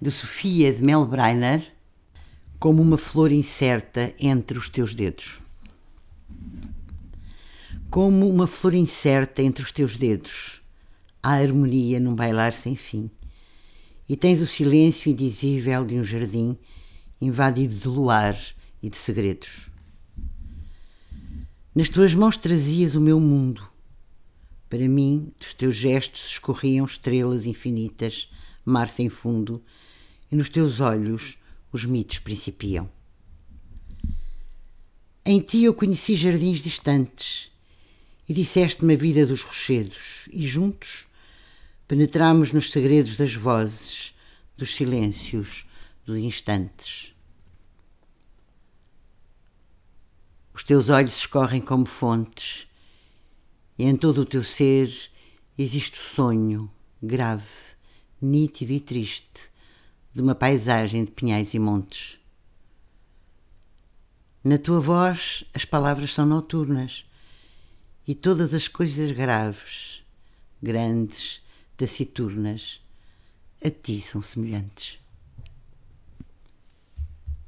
de Sofia de Melbreiner, como uma flor incerta entre os teus dedos. Como uma flor incerta entre os teus dedos, há harmonia num bailar sem fim, e tens o silêncio indizível de um jardim invadido de luar e de segredos. Nas tuas mãos trazias o meu mundo. Para mim, dos teus gestos escorriam estrelas infinitas, mar sem fundo, e nos teus olhos os mitos principiam. Em ti eu conheci jardins distantes e disseste-me a vida dos rochedos, e juntos penetramos nos segredos das vozes, dos silêncios, dos instantes. Os teus olhos escorrem como fontes, e em todo o teu ser existe o sonho, grave, nítido e triste, de uma paisagem de pinhais e montes. Na tua voz as palavras são noturnas e todas as coisas graves, grandes, taciturnas, a ti são semelhantes.